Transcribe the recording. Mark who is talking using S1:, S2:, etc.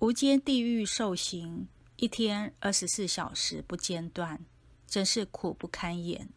S1: 无间地狱受刑一天二十四小时不间断真是苦不堪言。